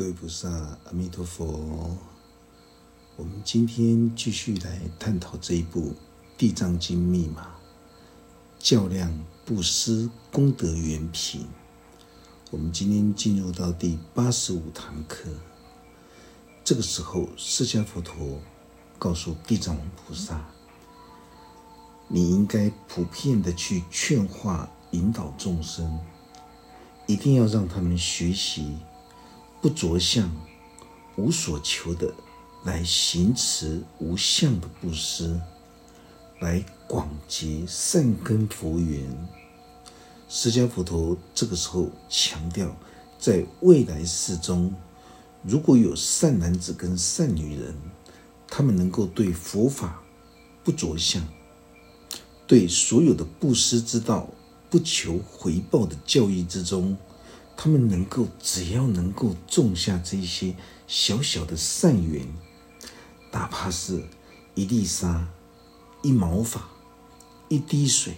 各位菩萨，阿弥陀佛。我们今天继续来探讨这一部《地藏经》密码，较量布施功德圆品。我们今天进入到第八十五堂课。这个时候，释迦佛陀告诉地藏王菩萨：“你应该普遍的去劝化、引导众生，一定要让他们学习。”不着相、无所求的，来行持无相的布施，来广结善根佛缘。释迦佛陀这个时候强调，在未来世中，如果有善男子跟善女人，他们能够对佛法不着相，对所有的布施之道不求回报的教义之中。他们能够，只要能够种下这些小小的善缘，哪怕是一粒沙、一毛发、一滴水，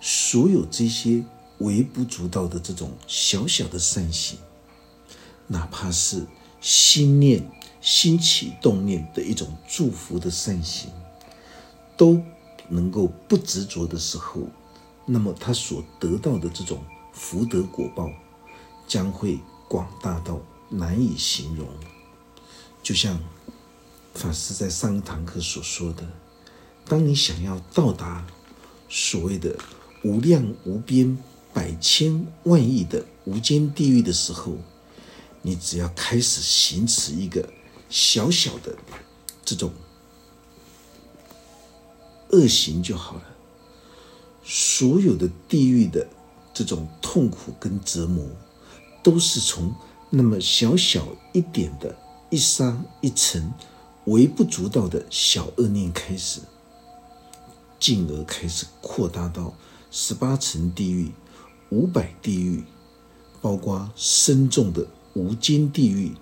所有这些微不足道的这种小小的善行，哪怕是心念心起动念的一种祝福的善行，都能够不执着的时候，那么他所得到的这种福德果报。将会广大到难以形容，就像法师在上一堂课所说的：，当你想要到达所谓的无量无边、百千万亿的无间地狱的时候，你只要开始行持一个小小的这种恶行就好了，所有的地狱的这种痛苦跟折磨。都是从那么小小一点的一沙一尘微不足道的小恶念开始，进而开始扩大到十八层地狱、五百地狱，包括深重的无间地狱，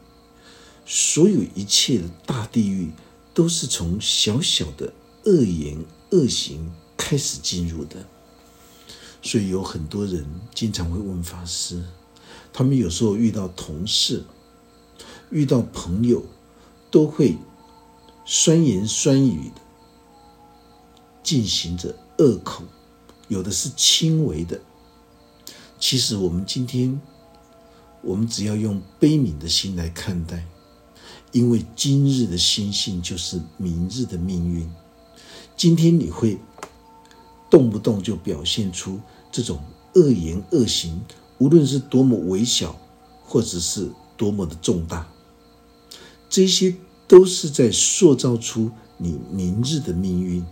所有一切的大地狱，都是从小小的恶言恶行开始进入的。所以有很多人经常会问法师。他们有时候遇到同事、遇到朋友，都会酸言酸语的进行着恶口，有的是轻微的。其实我们今天，我们只要用悲悯的心来看待，因为今日的心性就是明日的命运。今天你会动不动就表现出这种恶言恶行。无论是多么微小，或者是多么的重大，这些都是在塑造出你明日的命运。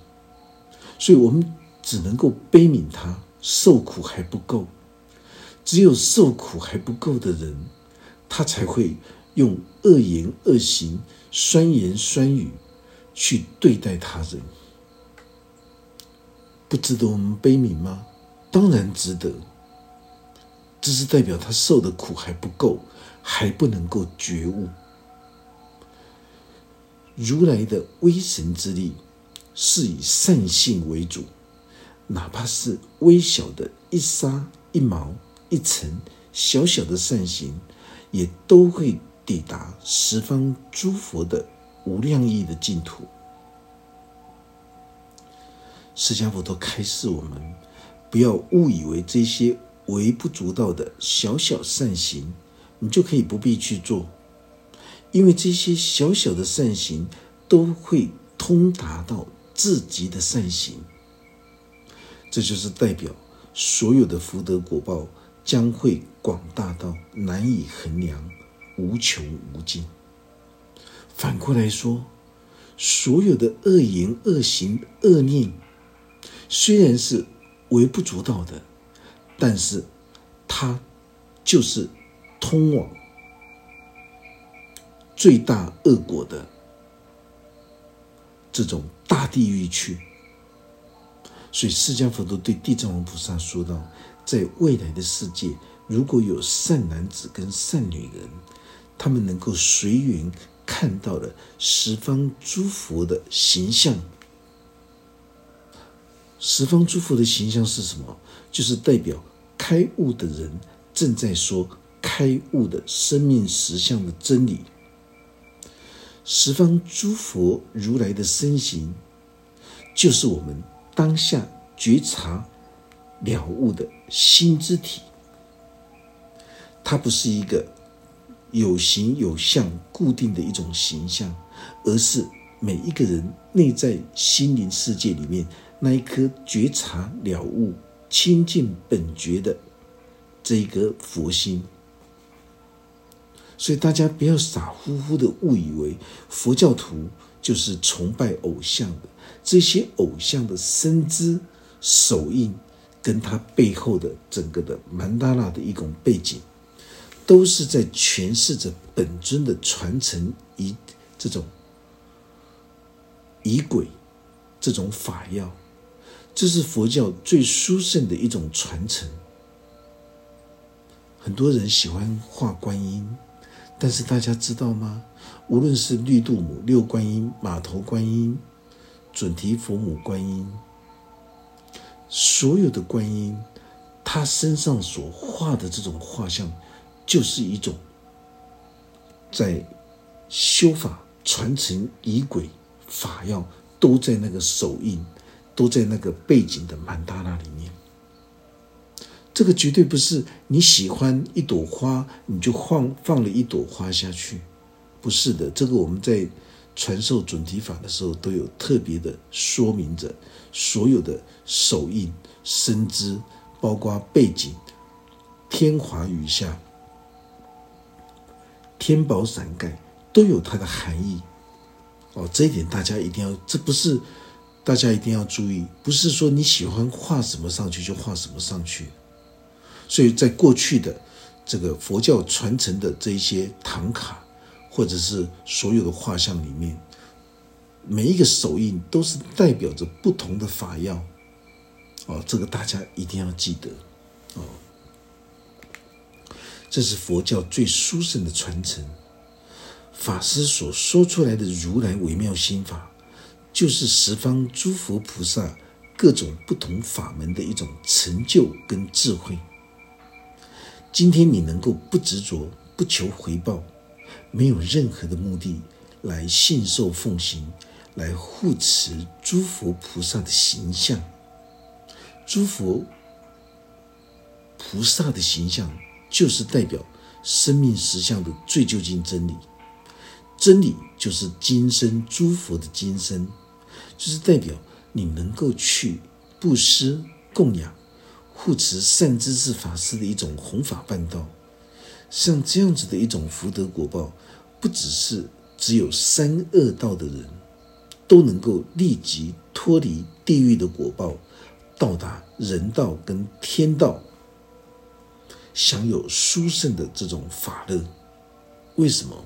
所以，我们只能够悲悯他受苦还不够，只有受苦还不够的人，他才会用恶言恶行、酸言酸语去对待他人。不值得我们悲悯吗？当然值得。这是代表他受的苦还不够，还不能够觉悟。如来的威神之力是以善性为主，哪怕是微小的一沙一毛一尘小小的善行，也都会抵达十方诸佛的无量义的净土。释迦佛陀开示我们，不要误以为这些。微不足道的小小善行，你就可以不必去做，因为这些小小的善行都会通达到至极的善行。这就是代表所有的福德果报将会广大到难以衡量、无穷无尽。反过来说，所有的恶言、恶行、恶念，虽然是微不足道的。但是，它就是通往最大恶果的这种大地狱去。所以，释迦佛陀对地藏王菩萨说道：“在未来的世界，如果有善男子跟善女人，他们能够随缘看到了十方诸佛的形象。十方诸佛的形象是什么？就是代表。”开悟的人正在说开悟的生命实相的真理。十方诸佛如来的身形，就是我们当下觉察了悟的心之体。它不是一个有形有相、固定的一种形象，而是每一个人内在心灵世界里面那一颗觉察了悟、清净本觉的这一个佛心。所以大家不要傻乎乎的误以为佛教徒就是崇拜偶像的，这些偶像的身姿、手印，跟他背后的整个的曼达拉的一种背景，都是在诠释着本尊的传承仪这种仪轨，这种法要，这是佛教最殊胜的一种传承。很多人喜欢画观音。但是大家知道吗？无论是绿度母、六观音、马头观音、准提佛母观音，所有的观音，他身上所画的这种画像，就是一种在修法、传承仪轨、法要，都在那个手印，都在那个背景的曼达拉里面。这个绝对不是你喜欢一朵花，你就放放了一朵花下去，不是的。这个我们在传授准提法的时候都有特别的说明着，所有的手印、身姿，包括背景、天华雨下、天宝伞盖，都有它的含义。哦，这一点大家一定要，这不是大家一定要注意，不是说你喜欢画什么上去就画什么上去。所以在过去的这个佛教传承的这一些唐卡，或者是所有的画像里面，每一个手印都是代表着不同的法要，哦，这个大家一定要记得，哦，这是佛教最殊胜的传承。法师所说出来的如来微妙心法，就是十方诸佛菩萨各种不同法门的一种成就跟智慧。今天你能够不执着、不求回报，没有任何的目的来信受奉行，来护持诸佛菩萨的形象，诸佛菩萨的形象就是代表生命实相的最究竟真理，真理就是今生诸佛的今生，就是代表你能够去布施供养。护持善知识法师的一种弘法办道，像这样子的一种福德果报，不只是只有三恶道的人都能够立即脱离地狱的果报，到达人道跟天道，享有殊胜的这种法乐。为什么？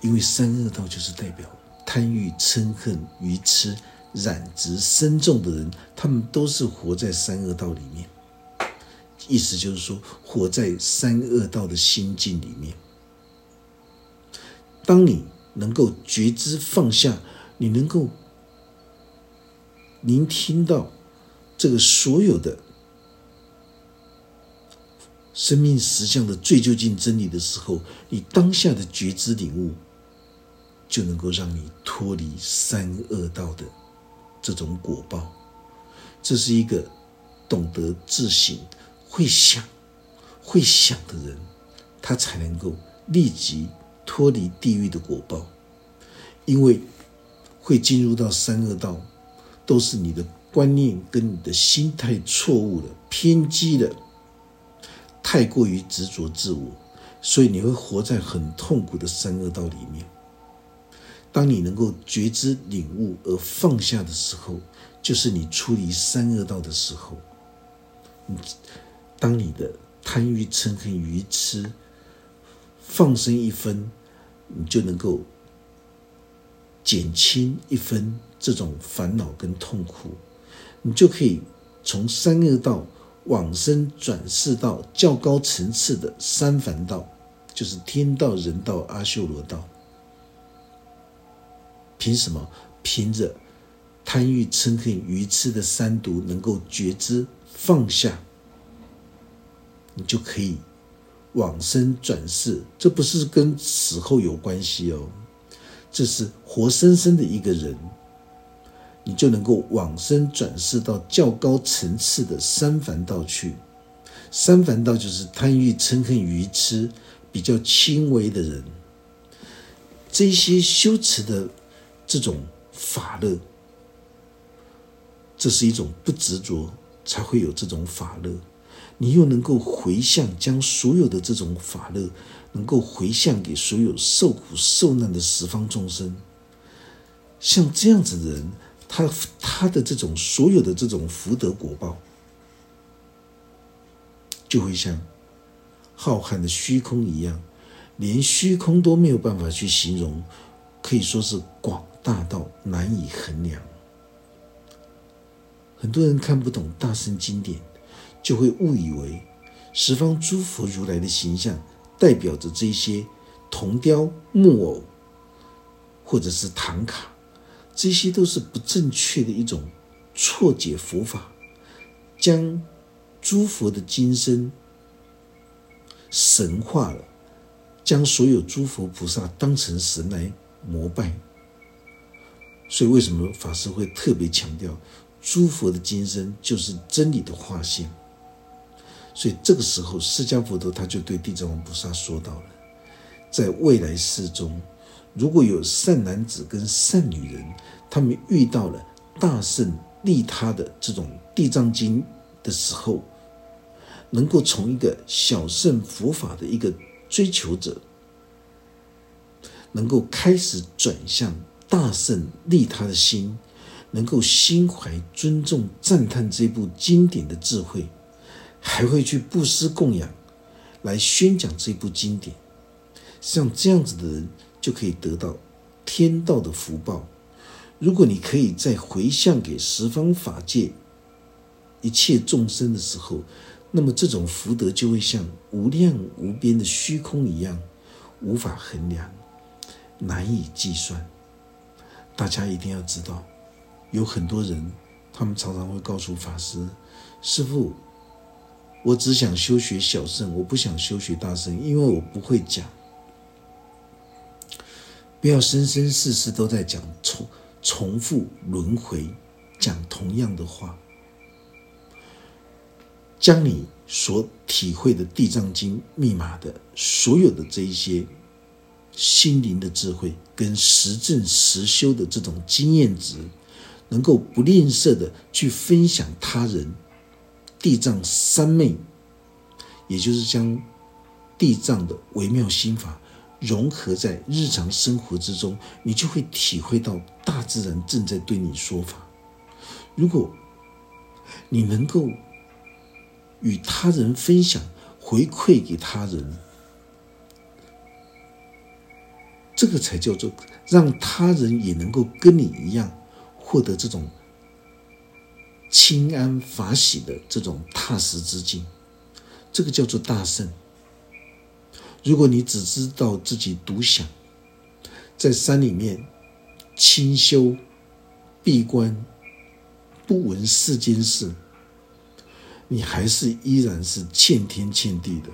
因为三恶道就是代表贪欲、嗔恨、愚痴。染执深重的人，他们都是活在三恶道里面。意思就是说，活在三恶道的心境里面。当你能够觉知放下，你能够聆听到这个所有的生命实相的最究竟真理的时候，你当下的觉知领悟，就能够让你脱离三恶道的。这种果报，这是一个懂得自省、会想、会想的人，他才能够立即脱离地狱的果报。因为会进入到三恶道，都是你的观念跟你的心态错误了、偏激了，太过于执着自我，所以你会活在很痛苦的三恶道里面。当你能够觉知、领悟而放下的时候，就是你出离三恶道的时候。你当你的贪欲、嗔恨、愚痴放生一分，你就能够减轻一分这种烦恼跟痛苦，你就可以从三恶道往生转世到较高层次的三凡道，就是天道、人道、阿修罗道。凭什么？凭着贪欲、嗔恨、愚痴的三毒能够觉知放下，你就可以往生转世，这不是跟死后有关系哦，这是活生生的一个人，你就能够往生转世到较高层次的三凡道去。三凡道就是贪欲、嗔恨、愚痴比较轻微的人，这些修持的这种法乐，这是一种不执着才会有这种法乐。你又能够回向，将所有的这种法乐，能够回向给所有受苦受难的十方众生。像这样子的人，他他的这种所有的这种福德果报。就会像浩瀚的虚空一样，连虚空都没有办法去形容，可以说是广大到难以衡量。很多人看不懂大圣经典，就会误以为十方诸佛如来的形象代表着这些铜雕木偶，或者是唐卡，这些都是不正确的一种错解佛法，将。诸佛的今生神化了，将所有诸佛菩萨当成神来膜拜。所以，为什么法师会特别强调诸佛的今生就是真理的化现？所以，这个时候，释迦佛陀他就对地藏王菩萨说到了：在未来世中，如果有善男子跟善女人，他们遇到了大圣利他的这种地藏经的时候，能够从一个小圣佛法的一个追求者，能够开始转向大圣利他的心，能够心怀尊重赞叹这部经典的智慧，还会去布施供养，来宣讲这部经典。像这样子的人，就可以得到天道的福报。如果你可以在回向给十方法界一切众生的时候，那么这种福德就会像无量无边的虚空一样，无法衡量，难以计算。大家一定要知道，有很多人，他们常常会告诉法师：“师傅，我只想修学小圣，我不想修学大圣，因为我不会讲。不要生生世世都在讲重重复轮回，讲同样的话。”将你所体会的《地藏经》密码的所有的这一些心灵的智慧，跟实证实修的这种经验值，能够不吝啬的去分享他人地藏三昧，也就是将地藏的微妙心法融合在日常生活之中，你就会体会到大自然正在对你说法。如果你能够。与他人分享，回馈给他人，这个才叫做让他人也能够跟你一样获得这种清安法喜的这种踏实之境。这个叫做大圣。如果你只知道自己独享，在山里面清修闭关，不闻世间事。你还是依然是欠天欠地的，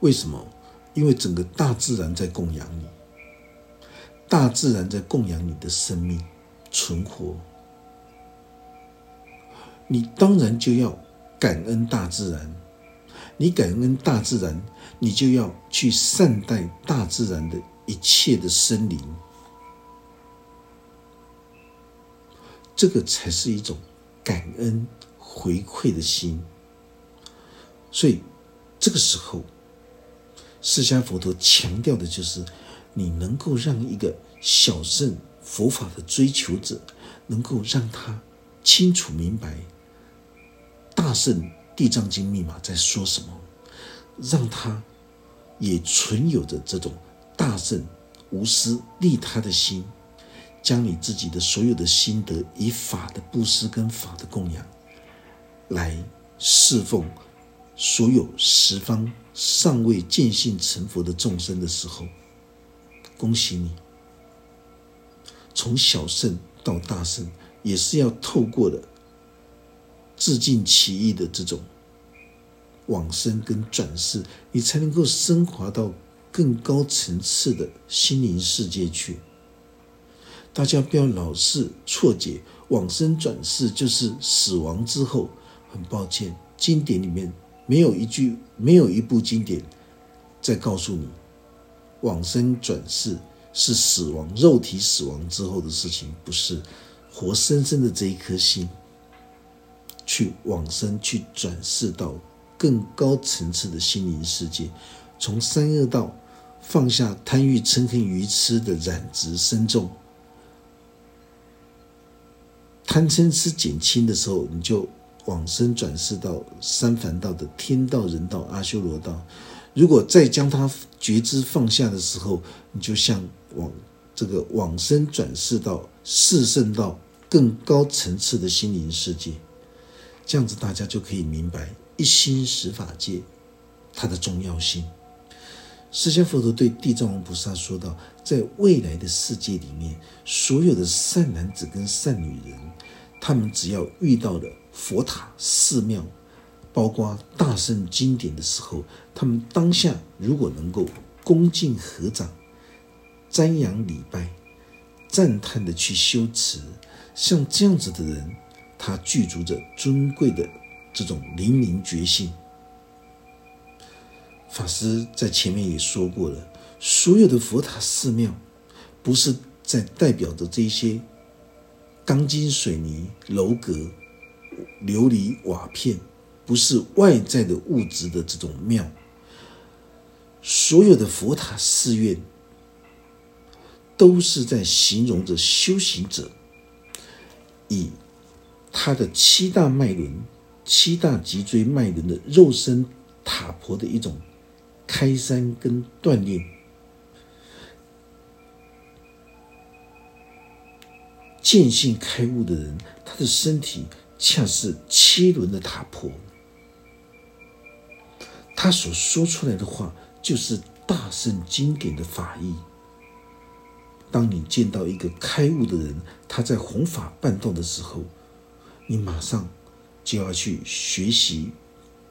为什么？因为整个大自然在供养你，大自然在供养你的生命存活，你当然就要感恩大自然。你感恩大自然，你就要去善待大自然的一切的生灵，这个才是一种。感恩回馈的心，所以这个时候，释迦佛陀强调的就是，你能够让一个小圣佛法的追求者，能够让他清楚明白大圣地藏经密码在说什么，让他也存有着这种大圣无私利他的心。将你自己的所有的心得，以法的布施跟法的供养，来侍奉所有十方尚未见性成佛的众生的时候，恭喜你！从小圣到大圣，也是要透过的自尽其意的这种往生跟转世，你才能够升华到更高层次的心灵世界去。大家不要老是错解往生转世就是死亡之后。很抱歉，经典里面没有一句，没有一部经典在告诉你，往生转世是死亡、肉体死亡之后的事情，不是活生生的这一颗心去往生、去转世到更高层次的心灵世界，从三恶道放下贪欲、嗔恨、愚痴的染执深重。贪嗔痴减轻的时候，你就往生转世到三凡道的天道、人道、阿修罗道。如果再将他觉知放下的时候，你就像往这个往生转世到四圣道更高层次的心灵世界。这样子，大家就可以明白一心十法界它的重要性。释迦佛陀对地藏王菩萨说道：“在未来的世界里面，所有的善男子跟善女人。”他们只要遇到了佛塔、寺庙，包括大圣经典的时候，他们当下如果能够恭敬合掌、瞻仰礼拜、赞叹的去修持，像这样子的人，他具足着尊贵的这种灵明觉性。法师在前面也说过了，所有的佛塔、寺庙，不是在代表着这些。钢筋水泥楼阁、琉璃瓦片，不是外在的物质的这种庙。所有的佛塔寺院，都是在形容着修行者以他的七大脉轮、七大脊椎脉轮的肉身塔婆的一种开山跟锻炼。见性开悟的人，他的身体恰是七轮的塔婆，他所说出来的话就是大圣经典的法义。当你见到一个开悟的人，他在弘法办道的时候，你马上就要去学习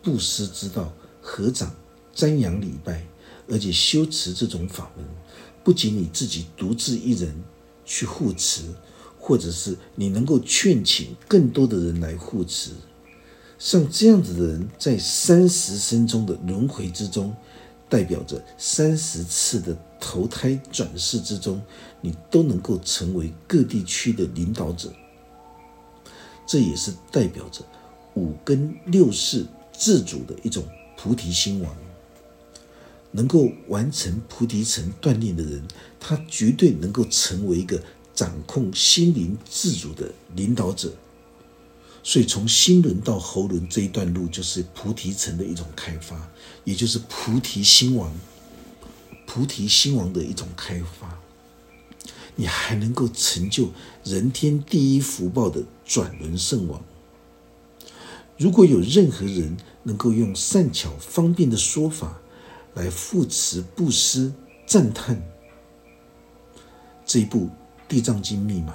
布施之道，合掌瞻仰礼拜，而且修持这种法门，不仅你自己独自一人去护持。或者是你能够劝请更多的人来护持，像这样子的人，在三十生中的轮回之中，代表着三十次的投胎转世之中，你都能够成为各地区的领导者。这也是代表着五根六识自主的一种菩提心王。能够完成菩提城锻炼的人，他绝对能够成为一个。掌控心灵自主的领导者，所以从心轮到喉轮这一段路，就是菩提城的一种开发，也就是菩提心王、菩提心王的一种开发。你还能够成就人天第一福报的转轮圣王。如果有任何人能够用善巧方便的说法来扶持布施、赞叹这一步。地藏经密码，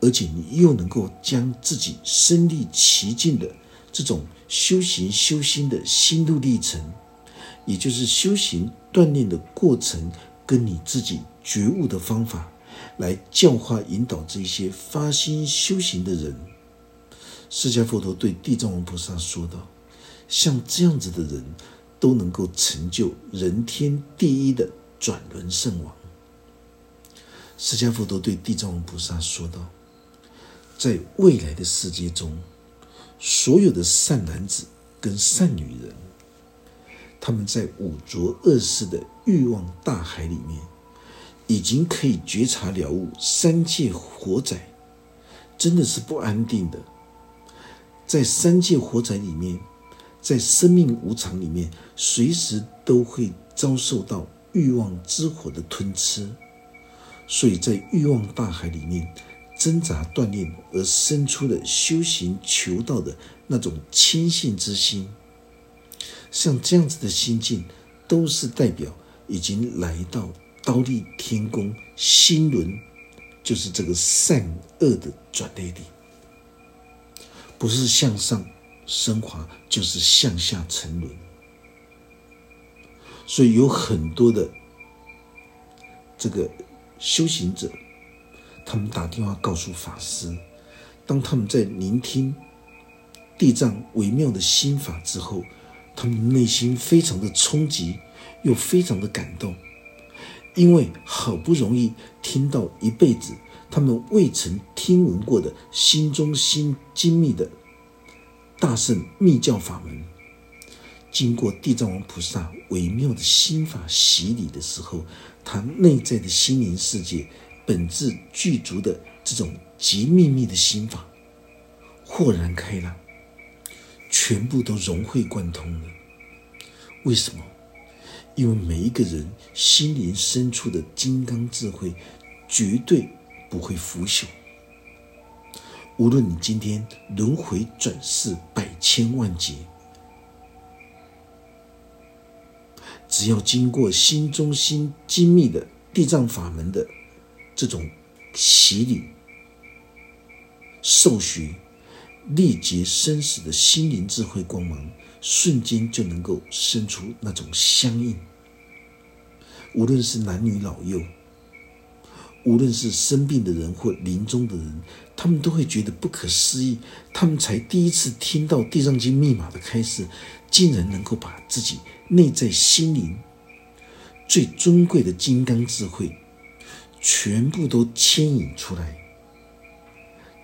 而且你又能够将自己身历其境的这种修行修心的心路历程，也就是修行锻炼的过程，跟你自己觉悟的方法，来教化引导这些发心修行的人。释迦佛陀对地藏王菩萨说道：“像这样子的人，都能够成就人天第一的转轮圣王。”释迦佛陀对地藏王菩萨说道：“在未来的世界中，所有的善男子跟善女人，他们在五浊恶世的欲望大海里面，已经可以觉察了悟三界火灾，真的是不安定的。在三界火灾里面，在生命无常里面，随时都会遭受到欲望之火的吞吃。”所以在欲望大海里面挣扎锻炼，而生出的修行求道的那种谦信之心，像这样子的心境，都是代表已经来到刀立天宫心轮，就是这个善恶的转捩点，不是向上升华，就是向下沉沦。所以有很多的这个修行者，他们打电话告诉法师，当他们在聆听地藏微妙的心法之后，他们内心非常的冲击，又非常的感动，因为好不容易听到一辈子他们未曾听闻过的心中心精密的大圣密教法门。经过地藏王菩萨微妙的心法洗礼的时候，他内在的心灵世界本质具足的这种极秘密的心法，豁然开朗，全部都融会贯通了。为什么？因为每一个人心灵深处的金刚智慧，绝对不会腐朽。无论你今天轮回转世百千万劫。只要经过心中心精密的地藏法门的这种洗礼、受学，历劫生死的心灵智慧光芒，瞬间就能够生出那种相应。无论是男女老幼，无论是生病的人或临终的人，他们都会觉得不可思议。他们才第一次听到地藏经密码的开示，竟然能够把自己。内在心灵最尊贵的金刚智慧，全部都牵引出来，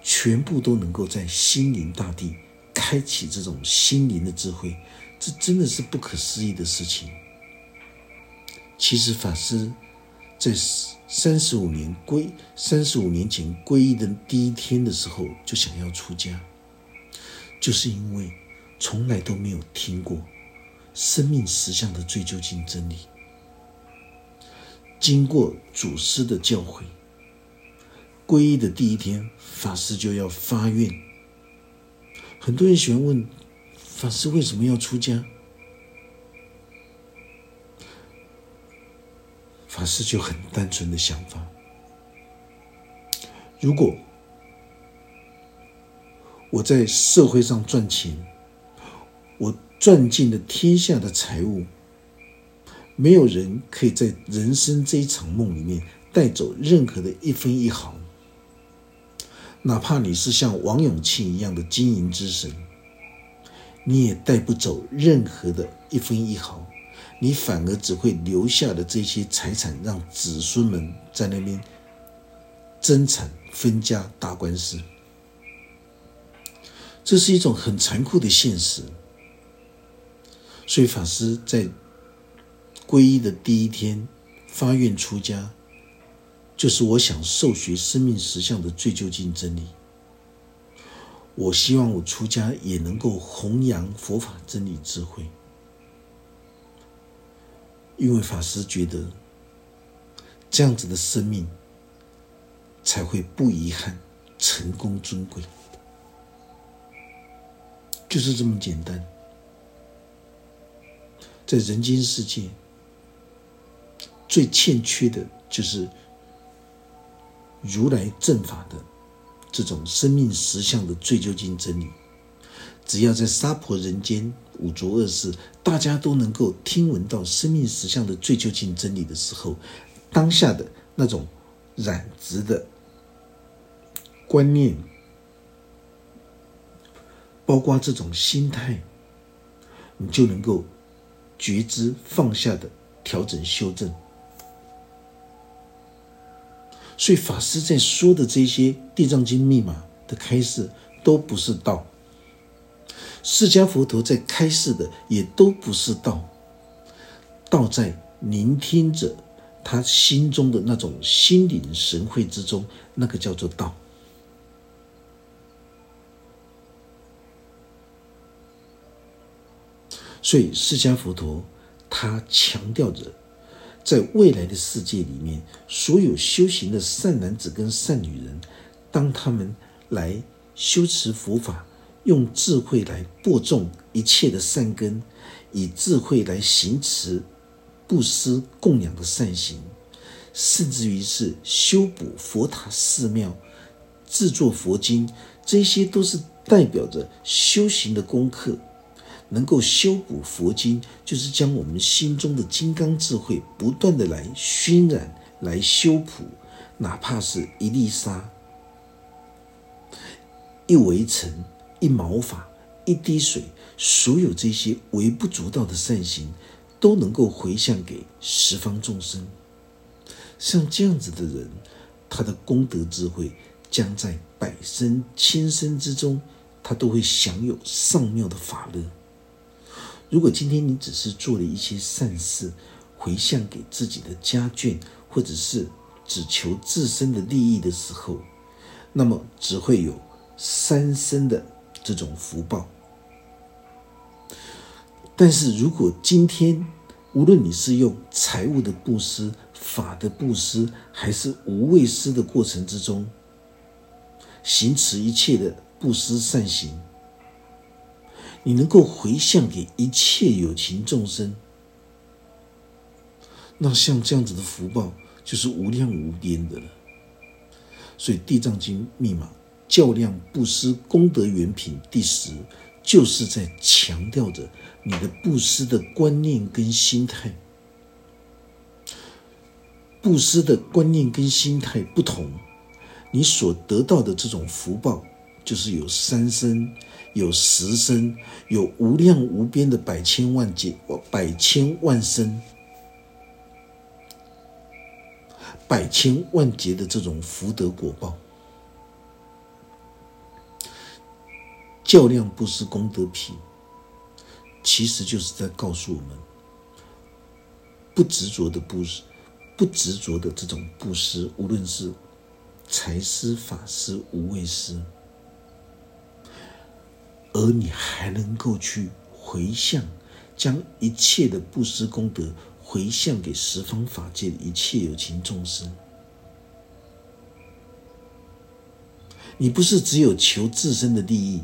全部都能够在心灵大地开启这种心灵的智慧，这真的是不可思议的事情。其实法师在三十五年归三十五年前皈依的第一天的时候，就想要出家，就是因为从来都没有听过。生命实相的最究竟真理，经过祖师的教诲，皈依的第一天，法师就要发愿。很多人喜欢问法师为什么要出家，法师就很单纯的想法：如果我在社会上赚钱，我。赚尽了天下的财物，没有人可以在人生这一场梦里面带走任何的一分一毫。哪怕你是像王永庆一样的经营之神，你也带不走任何的一分一毫，你反而只会留下的这些财产，让子孙们在那边争产分家打官司。这是一种很残酷的现实。所以法师在皈依的第一天发愿出家，就是我想受学生命实相的最究竟真理。我希望我出家也能够弘扬佛法真理智慧，因为法师觉得这样子的生命才会不遗憾、成功尊贵，就是这么简单。在人间世界，最欠缺的就是如来正法的这种生命实相的最究竟真理。只要在娑婆人间五浊恶世，大家都能够听闻到生命实相的最究竟真理的时候，当下的那种染执的观念，包括这种心态，你就能够。觉知放下的调整修正，所以法师在说的这些地藏经密码的开示都不是道，释迦佛陀在开示的也都不是道，道在聆听着他心中的那种心领神会之中，那个叫做道。所以，释迦佛陀他强调着，在未来的世界里面，所有修行的善男子跟善女人，当他们来修持佛法，用智慧来播种一切的善根，以智慧来行持布施供养的善行，甚至于是修补佛塔寺庙、制作佛经，这些都是代表着修行的功课。能够修补佛经，就是将我们心中的金刚智慧不断的来熏染、来修补，哪怕是一粒沙、一围尘、一毛发、一滴水，所有这些微不足道的善行，都能够回向给十方众生。像这样子的人，他的功德智慧将在百生千生之中，他都会享有上妙的法乐。如果今天你只是做了一些善事，回向给自己的家眷，或者是只求自身的利益的时候，那么只会有三生的这种福报。但是如果今天无论你是用财物的布施、法的布施，还是无畏施的过程之中，行持一切的布施善行。你能够回向给一切有情众生，那像这样子的福报就是无量无边的了。所以《地藏经》密码较量布施功德原品第十，就是在强调着你的布施的观念跟心态。布施的观念跟心态不同，你所得到的这种福报，就是有三生。有十生，有无量无边的百千万劫，百千万生，百千万劫的这种福德果报，较量不是功德品，其实就是在告诉我们，不执着的布施，不执着的这种布施，无论是财施、法施、无畏施。而你还能够去回向，将一切的布施功德回向给十方法界的一切有情众生。你不是只有求自身的利益，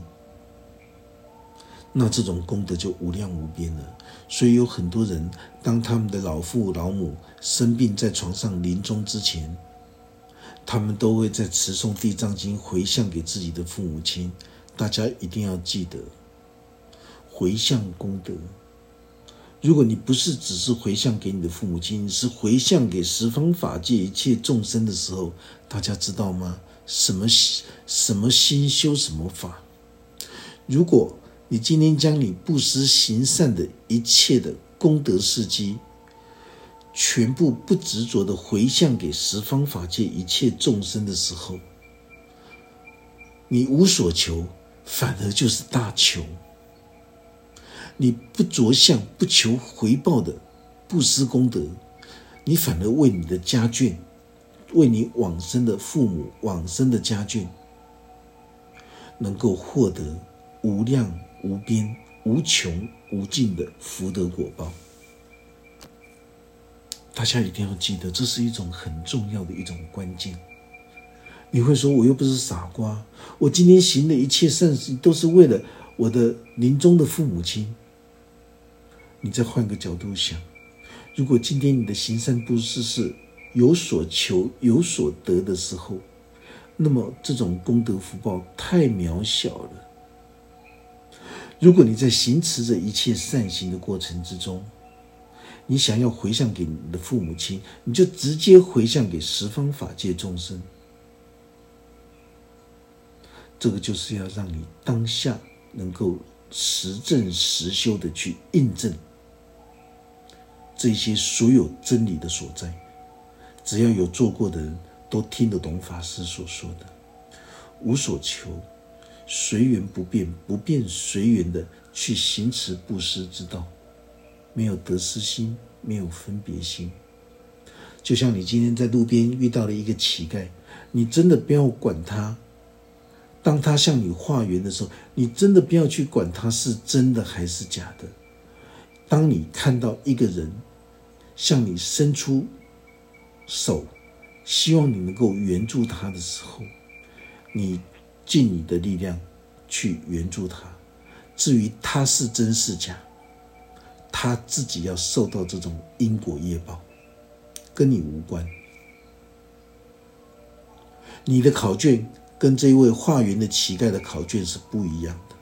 那这种功德就无量无边了。所以有很多人，当他们的老父老母生病在床上临终之前，他们都会在持诵地藏经回向给自己的父母亲。大家一定要记得回向功德。如果你不是只是回向给你的父母亲，是回向给十方法界一切众生的时候，大家知道吗？什么什么心修什么法？如果你今天将你布施行善的一切的功德事迹，全部不执着的回向给十方法界一切众生的时候，你无所求。反而就是大求，你不着相、不求回报的布施功德，你反而为你的家眷、为你往生的父母、往生的家眷，能够获得无量无边、无穷无尽的福德果报。大家一定要记得，这是一种很重要的一种关键。你会说，我又不是傻瓜，我今天行的一切善事都是为了我的临终的父母亲。你再换个角度想，如果今天你的行善布施是有所求、有所得的时候，那么这种功德福报太渺小了。如果你在行持着一切善行的过程之中，你想要回向给你的父母亲，你就直接回向给十方法界众生。这个就是要让你当下能够实证实修的去印证这些所有真理的所在。只要有做过的人都听得懂法师所说的“无所求，随缘不变，不变随缘”的去行持布施之道，没有得失心，没有分别心。就像你今天在路边遇到了一个乞丐，你真的不要管他。当他向你化缘的时候，你真的不要去管他是真的还是假的。当你看到一个人向你伸出手，希望你能够援助他的时候，你尽你的力量去援助他。至于他是真是假，他自己要受到这种因果业报，跟你无关。你的考卷。跟这位化缘的乞丐的考卷是不一样的。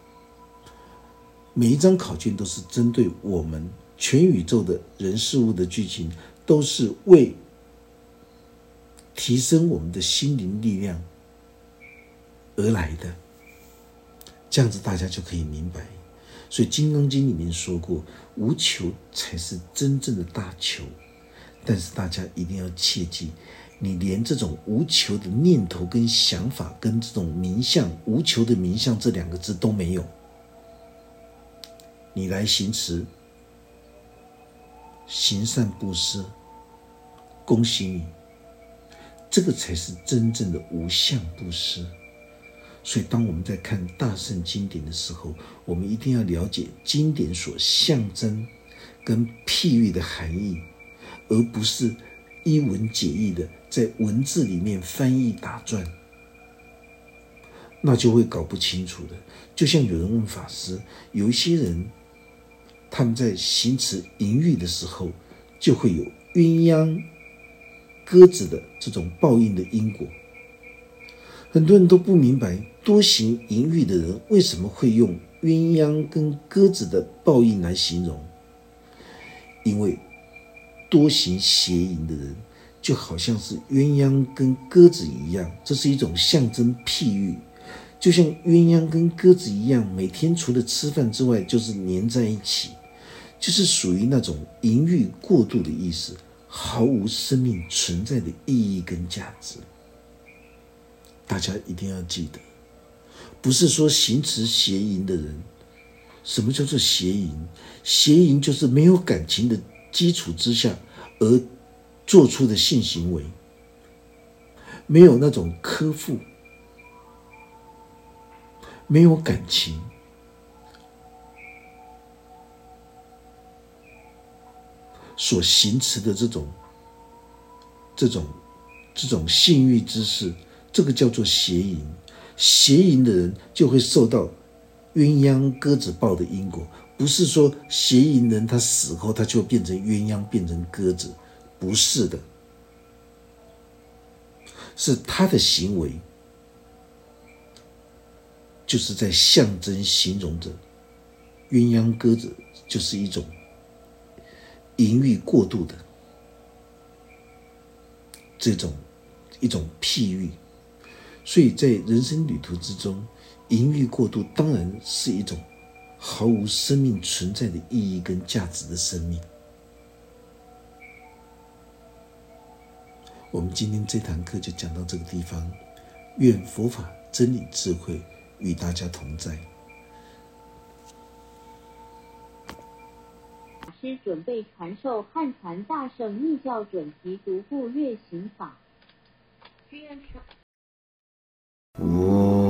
每一张考卷都是针对我们全宇宙的人事物的剧情，都是为提升我们的心灵力量而来的。这样子大家就可以明白。所以《金刚经》里面说过，无求才是真正的大求。但是大家一定要切记，你连这种无求的念头、跟想法、跟这种名相“无求”的名相这两个字都没有，你来行持行善布施，恭喜你，这个才是真正的无相布施。所以，当我们在看大圣经典的时候，我们一定要了解经典所象征跟譬喻的含义。而不是一文解义的在文字里面翻译打转，那就会搞不清楚的。就像有人问法师，有一些人他们在行持淫欲的时候，就会有鸳鸯鸽子的这种报应的因果。很多人都不明白，多行淫欲的人为什么会用鸳鸯跟鸽子的报应来形容，因为。多行邪淫的人，就好像是鸳鸯跟鸽子一样，这是一种象征譬喻。就像鸳鸯跟鸽子一样，每天除了吃饭之外，就是黏在一起，就是属于那种淫欲过度的意思，毫无生命存在的意义跟价值。大家一定要记得，不是说行持邪淫的人，什么叫做邪淫？邪淫就是没有感情的。基础之下而做出的性行为，没有那种苛负，没有感情，所行持的这种、这种、这种性欲之事，这个叫做邪淫。邪淫的人就会受到鸳鸯鸽子报的因果。不是说邪淫人他死后他就变成鸳鸯变成鸽子，不是的，是他的行为就是在象征形容着鸳鸯鸽子就是一种淫欲过度的这种一种譬喻，所以在人生旅途之中，淫欲过度当然是一种。毫无生命存在的意义跟价值的生命。我们今天这堂课就讲到这个地方。愿佛法真理智慧与大家同在。老师准备传授汉传大圣密教准提独步月行法。Whoa.